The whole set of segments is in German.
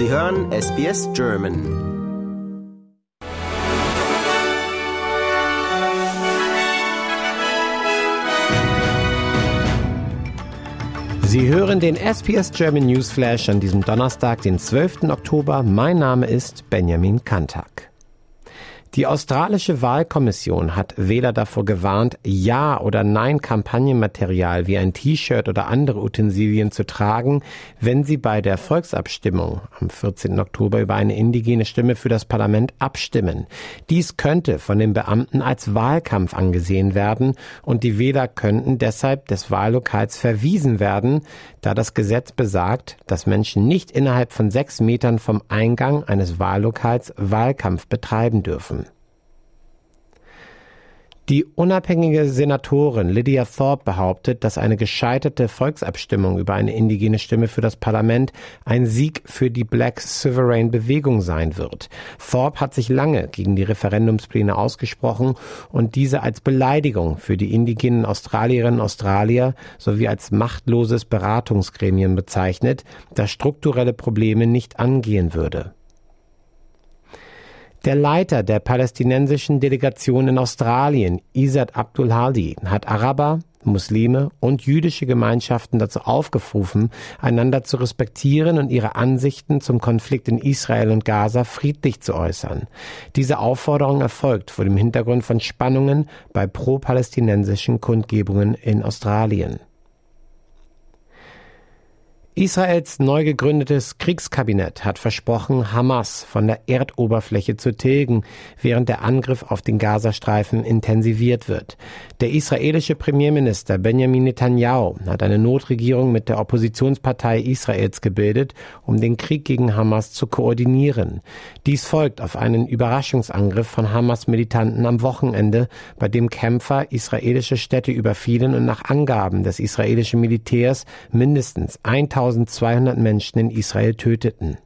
Sie hören SBS German. Sie hören den SPS German Newsflash an diesem Donnerstag, den 12. Oktober. Mein Name ist Benjamin Kantak. Die australische Wahlkommission hat Wähler davor gewarnt, Ja- oder Nein-Kampagnenmaterial wie ein T-Shirt oder andere Utensilien zu tragen, wenn sie bei der Volksabstimmung am 14. Oktober über eine indigene Stimme für das Parlament abstimmen. Dies könnte von den Beamten als Wahlkampf angesehen werden und die Wähler könnten deshalb des Wahllokals verwiesen werden, da das Gesetz besagt, dass Menschen nicht innerhalb von sechs Metern vom Eingang eines Wahllokals Wahlkampf betreiben dürfen. Die unabhängige Senatorin Lydia Thorpe behauptet, dass eine gescheiterte Volksabstimmung über eine indigene Stimme für das Parlament ein Sieg für die Black Sovereign Bewegung sein wird. Thorpe hat sich lange gegen die Referendumspläne ausgesprochen und diese als Beleidigung für die indigenen Australierinnen und Australier sowie als machtloses Beratungsgremien bezeichnet, das strukturelle Probleme nicht angehen würde. Der Leiter der palästinensischen Delegation in Australien, Isad Abdul Hadi, hat Araber, Muslime und jüdische Gemeinschaften dazu aufgerufen, einander zu respektieren und ihre Ansichten zum Konflikt in Israel und Gaza friedlich zu äußern. Diese Aufforderung erfolgt vor dem Hintergrund von Spannungen bei pro-palästinensischen Kundgebungen in Australien. Israels neu gegründetes Kriegskabinett hat versprochen, Hamas von der Erdoberfläche zu tilgen, während der Angriff auf den Gazastreifen intensiviert wird. Der israelische Premierminister Benjamin Netanyahu hat eine Notregierung mit der Oppositionspartei Israels gebildet, um den Krieg gegen Hamas zu koordinieren. Dies folgt auf einen Überraschungsangriff von Hamas-Militanten am Wochenende, bei dem Kämpfer israelische Städte überfielen und nach Angaben des israelischen Militärs mindestens 1000 1200 Menschen in Israel töteten.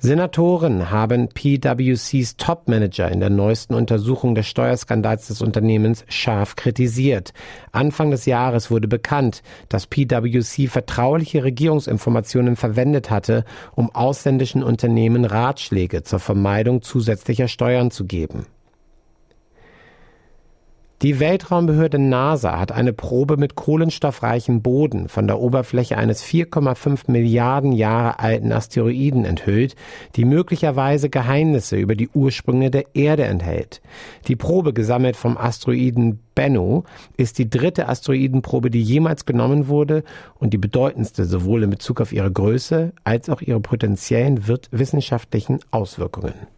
Senatoren haben PwCs Topmanager in der neuesten Untersuchung des Steuerskandals des Unternehmens scharf kritisiert. Anfang des Jahres wurde bekannt, dass PwC vertrauliche Regierungsinformationen verwendet hatte, um ausländischen Unternehmen Ratschläge zur Vermeidung zusätzlicher Steuern zu geben. Die Weltraumbehörde NASA hat eine Probe mit kohlenstoffreichem Boden von der Oberfläche eines 4,5 Milliarden Jahre alten Asteroiden enthüllt, die möglicherweise Geheimnisse über die Ursprünge der Erde enthält. Die Probe, gesammelt vom Asteroiden Bennu, ist die dritte Asteroidenprobe, die jemals genommen wurde und die bedeutendste sowohl in Bezug auf ihre Größe als auch ihre potenziellen wissenschaftlichen Auswirkungen.